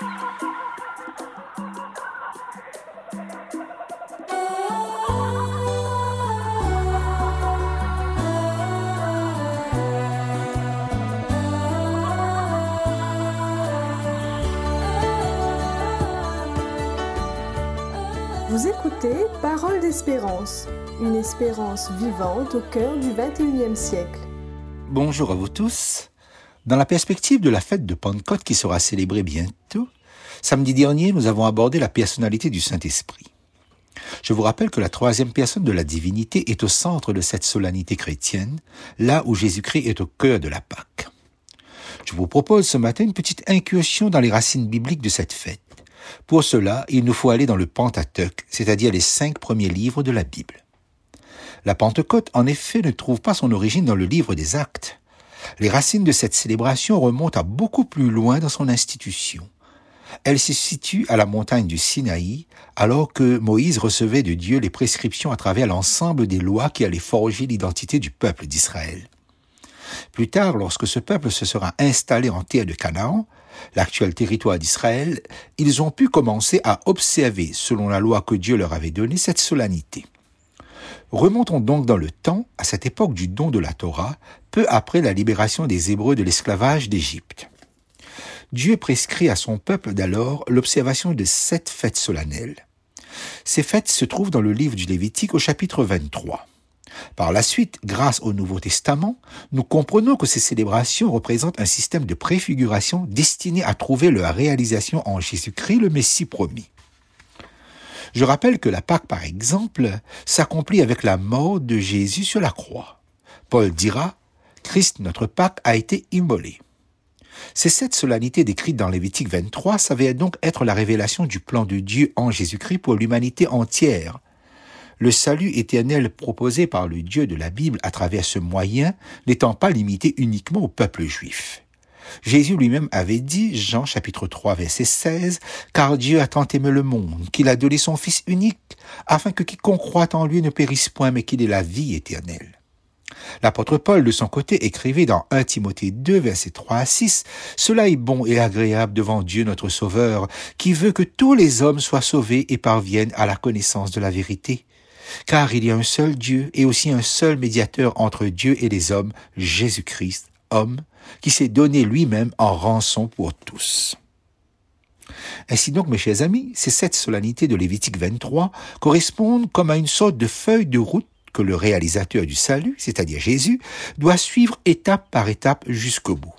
Vous écoutez Parole d'espérance, une espérance vivante au cœur du 21e siècle. Bonjour à vous tous. Dans la perspective de la fête de Pentecôte qui sera célébrée bientôt, samedi dernier, nous avons abordé la personnalité du Saint-Esprit. Je vous rappelle que la troisième personne de la divinité est au centre de cette solennité chrétienne, là où Jésus-Christ est au cœur de la Pâque. Je vous propose ce matin une petite incursion dans les racines bibliques de cette fête. Pour cela, il nous faut aller dans le Pentateuque, c'est-à-dire les cinq premiers livres de la Bible. La Pentecôte, en effet, ne trouve pas son origine dans le livre des Actes. Les racines de cette célébration remontent à beaucoup plus loin dans son institution. Elle se situe à la montagne du Sinaï, alors que Moïse recevait de Dieu les prescriptions à travers l'ensemble des lois qui allaient forger l'identité du peuple d'Israël. Plus tard, lorsque ce peuple se sera installé en terre de Canaan, l'actuel territoire d'Israël, ils ont pu commencer à observer, selon la loi que Dieu leur avait donnée, cette solennité. Remontons donc dans le temps, à cette époque du don de la Torah, peu après la libération des Hébreux de l'esclavage d'Égypte. Dieu prescrit à son peuple d'alors l'observation de sept fêtes solennelles. Ces fêtes se trouvent dans le livre du Lévitique au chapitre 23. Par la suite, grâce au Nouveau Testament, nous comprenons que ces célébrations représentent un système de préfiguration destiné à trouver leur réalisation en Jésus-Christ, le Messie promis. Je rappelle que la Pâque, par exemple, s'accomplit avec la mort de Jésus sur la croix. Paul dira, Christ, notre Pâque, a été immolé. C'est cette solennité décrite dans Lévitique 23 s'avère donc être la révélation du plan de Dieu en Jésus-Christ pour l'humanité entière, le salut éternel proposé par le Dieu de la Bible à travers ce moyen n'étant pas limité uniquement au peuple juif. Jésus lui-même avait dit, Jean chapitre 3 verset 16, Car Dieu a tant aimé le monde qu'il a donné son Fils unique, afin que quiconque croit en lui ne périsse point, mais qu'il ait la vie éternelle. L'apôtre Paul, de son côté, écrivait dans 1 Timothée 2, verset 3 à 6, Cela est bon et agréable devant Dieu notre Sauveur, qui veut que tous les hommes soient sauvés et parviennent à la connaissance de la vérité car il y a un seul Dieu et aussi un seul médiateur entre Dieu et les hommes, Jésus-Christ, homme, qui s'est donné lui-même en rançon pour tous. Ainsi donc, mes chers amis, ces sept solennités de Lévitique 23 correspondent comme à une sorte de feuille de route que le réalisateur du salut, c'est-à-dire Jésus, doit suivre étape par étape jusqu'au bout.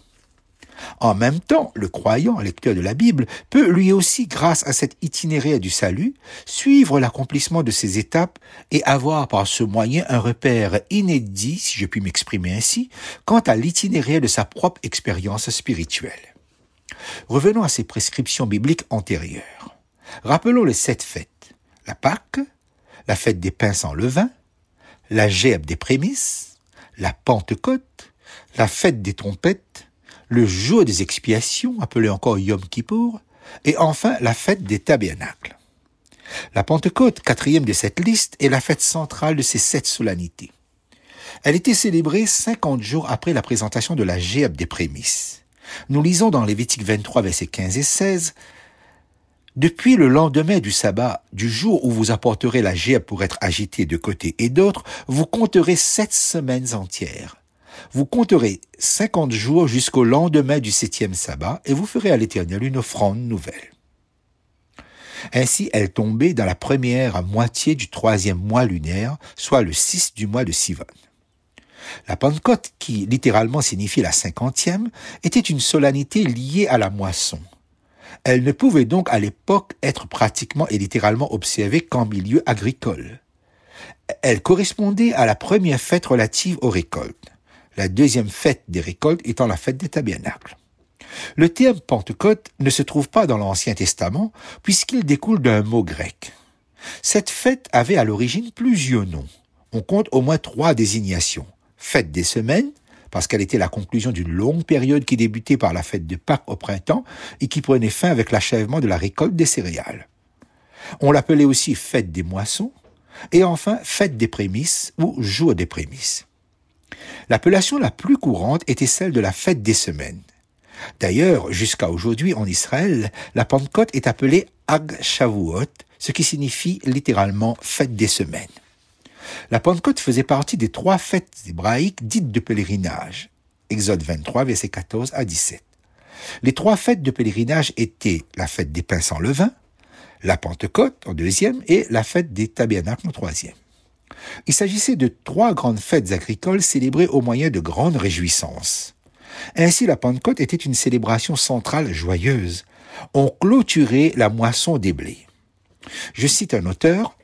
En même temps, le croyant, lecteur de la Bible, peut lui aussi, grâce à cet itinéraire du salut, suivre l'accomplissement de ces étapes et avoir par ce moyen un repère inédit, si je puis m'exprimer ainsi, quant à l'itinéraire de sa propre expérience spirituelle. Revenons à ces prescriptions bibliques antérieures. Rappelons les sept fêtes. La Pâque, la fête des pains sans levain, la gerbe des prémices, la Pentecôte, la fête des trompettes, le jour des expiations, appelé encore Yom Kippour, et enfin la fête des tabernacles. La Pentecôte, quatrième de cette liste, est la fête centrale de ces sept solennités. Elle était célébrée cinquante jours après la présentation de la gerbe des prémices. Nous lisons dans Lévitique 23, versets 15 et 16, depuis le lendemain du sabbat, du jour où vous apporterez la gerbe pour être agitée de côté et d'autre, vous compterez sept semaines entières. Vous compterez cinquante jours jusqu'au lendemain du septième sabbat et vous ferez à l'Éternel une offrande nouvelle. Ainsi, elle tombait dans la première moitié du troisième mois lunaire, soit le 6 du mois de Sivan. La Pentecôte, qui littéralement signifie la cinquantième, était une solennité liée à la moisson. Elle ne pouvait donc à l'époque être pratiquement et littéralement observée qu'en milieu agricole. Elle correspondait à la première fête relative aux récoltes la deuxième fête des récoltes étant la fête des tabernacles. Le terme Pentecôte ne se trouve pas dans l'Ancien Testament puisqu'il découle d'un mot grec. Cette fête avait à l'origine plusieurs noms. On compte au moins trois désignations. Fête des semaines, parce qu'elle était la conclusion d'une longue période qui débutait par la fête de Pâques au printemps et qui prenait fin avec l'achèvement de la récolte des céréales. On l'appelait aussi fête des moissons, et enfin fête des prémices ou jour des prémices. L'appellation la plus courante était celle de la fête des semaines. D'ailleurs, jusqu'à aujourd'hui en Israël, la Pentecôte est appelée Ag Shavuot, ce qui signifie littéralement fête des semaines. La Pentecôte faisait partie des trois fêtes hébraïques dites de pèlerinage. Exode 23, versets 14 à 17. Les trois fêtes de pèlerinage étaient la fête des pains sans levain, la Pentecôte en deuxième et la fête des tabernacles en troisième. Il s'agissait de trois grandes fêtes agricoles célébrées au moyen de grandes réjouissances. Ainsi, la Pentecôte était une célébration centrale joyeuse. On clôturait la moisson des blés. Je cite un auteur,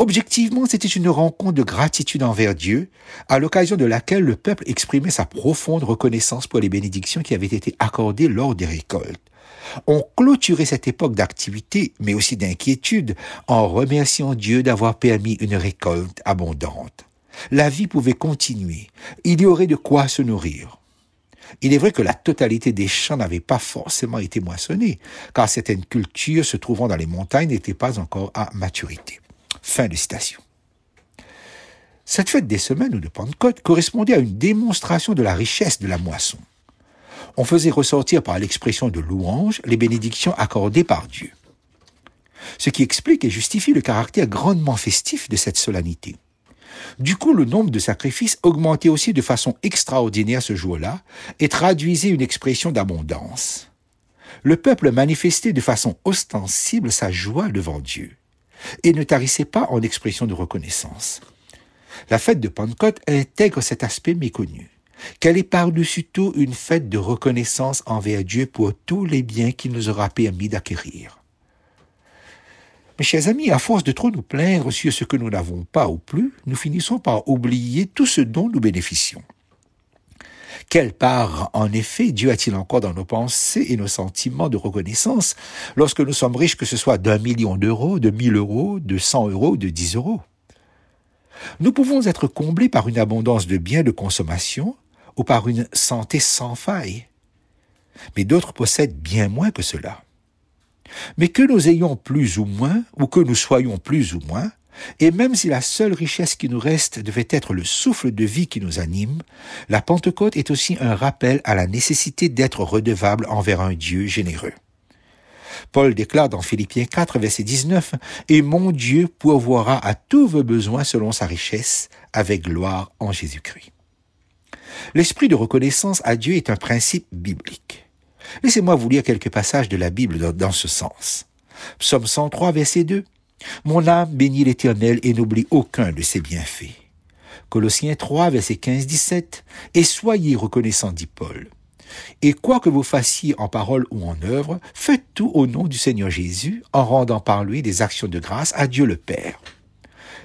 Objectivement, c'était une rencontre de gratitude envers Dieu, à l'occasion de laquelle le peuple exprimait sa profonde reconnaissance pour les bénédictions qui avaient été accordées lors des récoltes. On clôturait cette époque d'activité, mais aussi d'inquiétude, en remerciant Dieu d'avoir permis une récolte abondante. La vie pouvait continuer. Il y aurait de quoi se nourrir. Il est vrai que la totalité des champs n'avait pas forcément été moissonnée, car certaines cultures se trouvant dans les montagnes n'étaient pas encore à maturité. Fin de citation. Cette fête des semaines ou de Pentecôte correspondait à une démonstration de la richesse de la moisson. On faisait ressortir par l'expression de louange les bénédictions accordées par Dieu. Ce qui explique et justifie le caractère grandement festif de cette solennité. Du coup, le nombre de sacrifices augmentait aussi de façon extraordinaire ce jour-là et traduisait une expression d'abondance. Le peuple manifestait de façon ostensible sa joie devant Dieu et ne tarissait pas en expression de reconnaissance. La fête de Pentecôte intègre cet aspect méconnu, qu'elle est par-dessus tout une fête de reconnaissance envers Dieu pour tous les biens qu'il nous aura permis d'acquérir. Mes chers amis, à force de trop nous plaindre sur ce que nous n'avons pas ou plus, nous finissons par oublier tout ce dont nous bénéficions. Quelle part, en effet, Dieu a-t-il encore dans nos pensées et nos sentiments de reconnaissance lorsque nous sommes riches, que ce soit d'un million d'euros, de mille euros, de cent euros, de dix euros? Nous pouvons être comblés par une abondance de biens de consommation ou par une santé sans faille. Mais d'autres possèdent bien moins que cela. Mais que nous ayons plus ou moins, ou que nous soyons plus ou moins, et même si la seule richesse qui nous reste devait être le souffle de vie qui nous anime, la Pentecôte est aussi un rappel à la nécessité d'être redevable envers un Dieu généreux. Paul déclare dans Philippiens 4, verset 19, Et mon Dieu pourvoira à tous vos besoins selon sa richesse, avec gloire en Jésus-Christ. L'esprit de reconnaissance à Dieu est un principe biblique. Laissez-moi vous lire quelques passages de la Bible dans, ce sens. Psaume 103, verset 2. Mon âme bénit l'Éternel et n'oublie aucun de ses bienfaits. Colossiens 3, verset 15-17. Et soyez reconnaissants, dit Paul. Et quoi que vous fassiez en parole ou en œuvre, faites tout au nom du Seigneur Jésus, en rendant par lui des actions de grâce à Dieu le Père.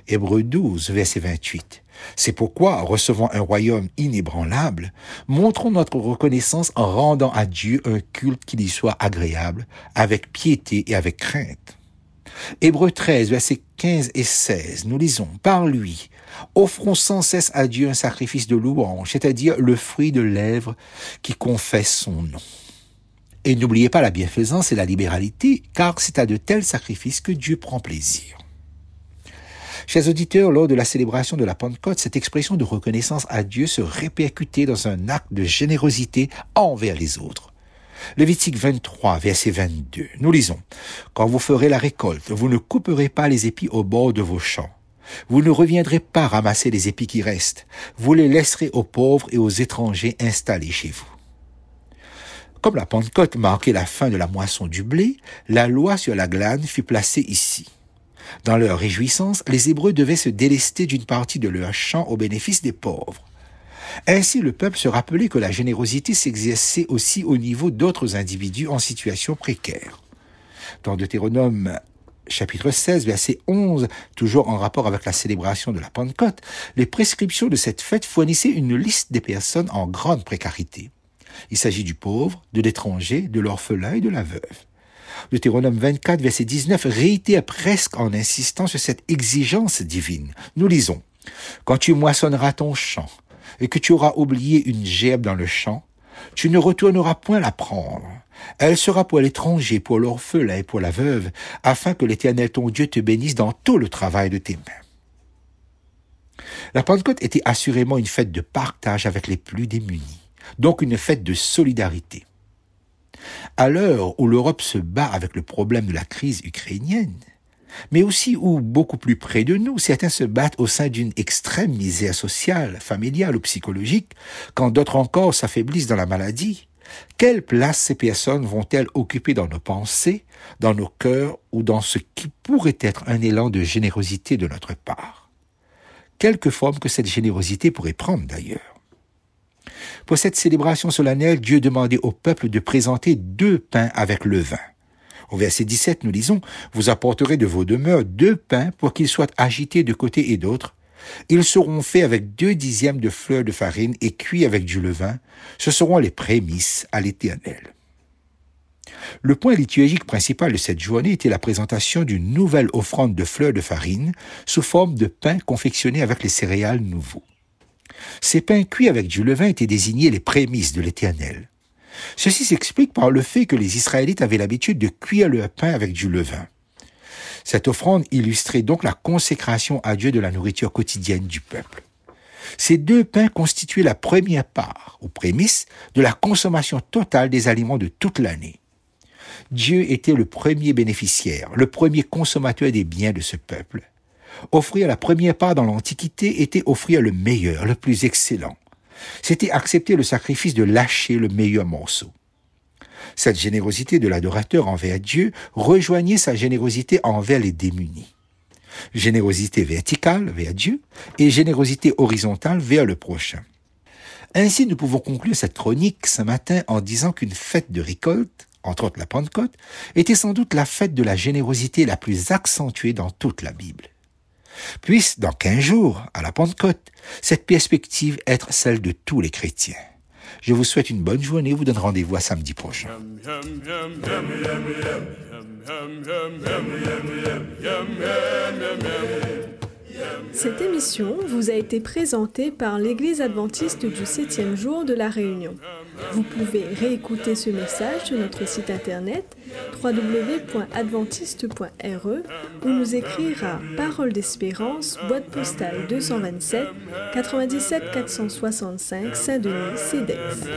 Hébreu 12, verset 28. C'est pourquoi, recevant un royaume inébranlable, montrons notre reconnaissance en rendant à Dieu un culte qui lui soit agréable, avec piété et avec crainte. Hébreu 13, versets 15 et 16, nous lisons, Par lui, offrons sans cesse à Dieu un sacrifice de louange, c'est-à-dire le fruit de lèvres qui confesse son nom. Et n'oubliez pas la bienfaisance et la libéralité, car c'est à de tels sacrifices que Dieu prend plaisir. Chers auditeurs, lors de la célébration de la Pentecôte, cette expression de reconnaissance à Dieu se répercutait dans un acte de générosité envers les autres. Lévitique 23, verset 22. Nous lisons, Quand vous ferez la récolte, vous ne couperez pas les épis au bord de vos champs. Vous ne reviendrez pas ramasser les épis qui restent. Vous les laisserez aux pauvres et aux étrangers installés chez vous. Comme la Pentecôte marquait la fin de la moisson du blé, la loi sur la glane fut placée ici. Dans leur réjouissance, les Hébreux devaient se délester d'une partie de leur champ au bénéfice des pauvres. Ainsi, le peuple se rappelait que la générosité s'exerçait aussi au niveau d'autres individus en situation précaire. Dans Deutéronome chapitre 16, verset 11, toujours en rapport avec la célébration de la Pentecôte, les prescriptions de cette fête fournissaient une liste des personnes en grande précarité. Il s'agit du pauvre, de l'étranger, de l'orphelin et de la veuve. Deutéronome 24, verset 19 réitère presque en insistant sur cette exigence divine. Nous lisons, Quand tu moissonneras ton champ, et que tu auras oublié une gerbe dans le champ, tu ne retourneras point la prendre. Elle sera pour l'étranger, pour l'orphelin et pour la veuve, afin que l'Éternel ton Dieu te bénisse dans tout le travail de tes mains. La Pentecôte était assurément une fête de partage avec les plus démunis, donc une fête de solidarité. À l'heure où l'Europe se bat avec le problème de la crise ukrainienne, mais aussi où, beaucoup plus près de nous, certains se battent au sein d'une extrême misère sociale, familiale ou psychologique, quand d'autres encore s'affaiblissent dans la maladie, quelle place ces personnes vont-elles occuper dans nos pensées, dans nos cœurs ou dans ce qui pourrait être un élan de générosité de notre part? Quelque forme que cette générosité pourrait prendre d'ailleurs. Pour cette célébration solennelle, Dieu demandait au peuple de présenter deux pains avec le vin. Au verset 17, nous lisons, Vous apporterez de vos demeures deux pains pour qu'ils soient agités de côté et d'autre. Ils seront faits avec deux dixièmes de fleurs de farine et cuits avec du levain. Ce seront les prémices à l'Éternel. Le point liturgique principal de cette journée était la présentation d'une nouvelle offrande de fleurs de farine sous forme de pain confectionné avec les céréales nouveaux. Ces pains cuits avec du levain étaient désignés les prémices de l'Éternel. Ceci s'explique par le fait que les Israélites avaient l'habitude de cuire leur pain avec du levain. Cette offrande illustrait donc la consécration à Dieu de la nourriture quotidienne du peuple. Ces deux pains constituaient la première part, ou prémisse, de la consommation totale des aliments de toute l'année. Dieu était le premier bénéficiaire, le premier consommateur des biens de ce peuple. Offrir la première part dans l'Antiquité était offrir le meilleur, le plus excellent. C'était accepter le sacrifice de lâcher le meilleur morceau. Cette générosité de l'adorateur envers Dieu rejoignait sa générosité envers les démunis. Générosité verticale vers Dieu et générosité horizontale vers le prochain. Ainsi, nous pouvons conclure cette chronique ce matin en disant qu'une fête de récolte, entre autres la Pentecôte, était sans doute la fête de la générosité la plus accentuée dans toute la Bible. Puisse, dans quinze jours, à la Pentecôte, cette perspective être celle de tous les chrétiens. Je vous souhaite une bonne journée, vous donne rendez-vous à samedi prochain. Cette émission vous a été présentée par l'Église adventiste du septième jour de la Réunion. Vous pouvez réécouter ce message sur notre site internet www.adventiste.re ou nous écrire à Parole d'Espérance, boîte postale 227 97 465 Saint-Denis, CEDEX.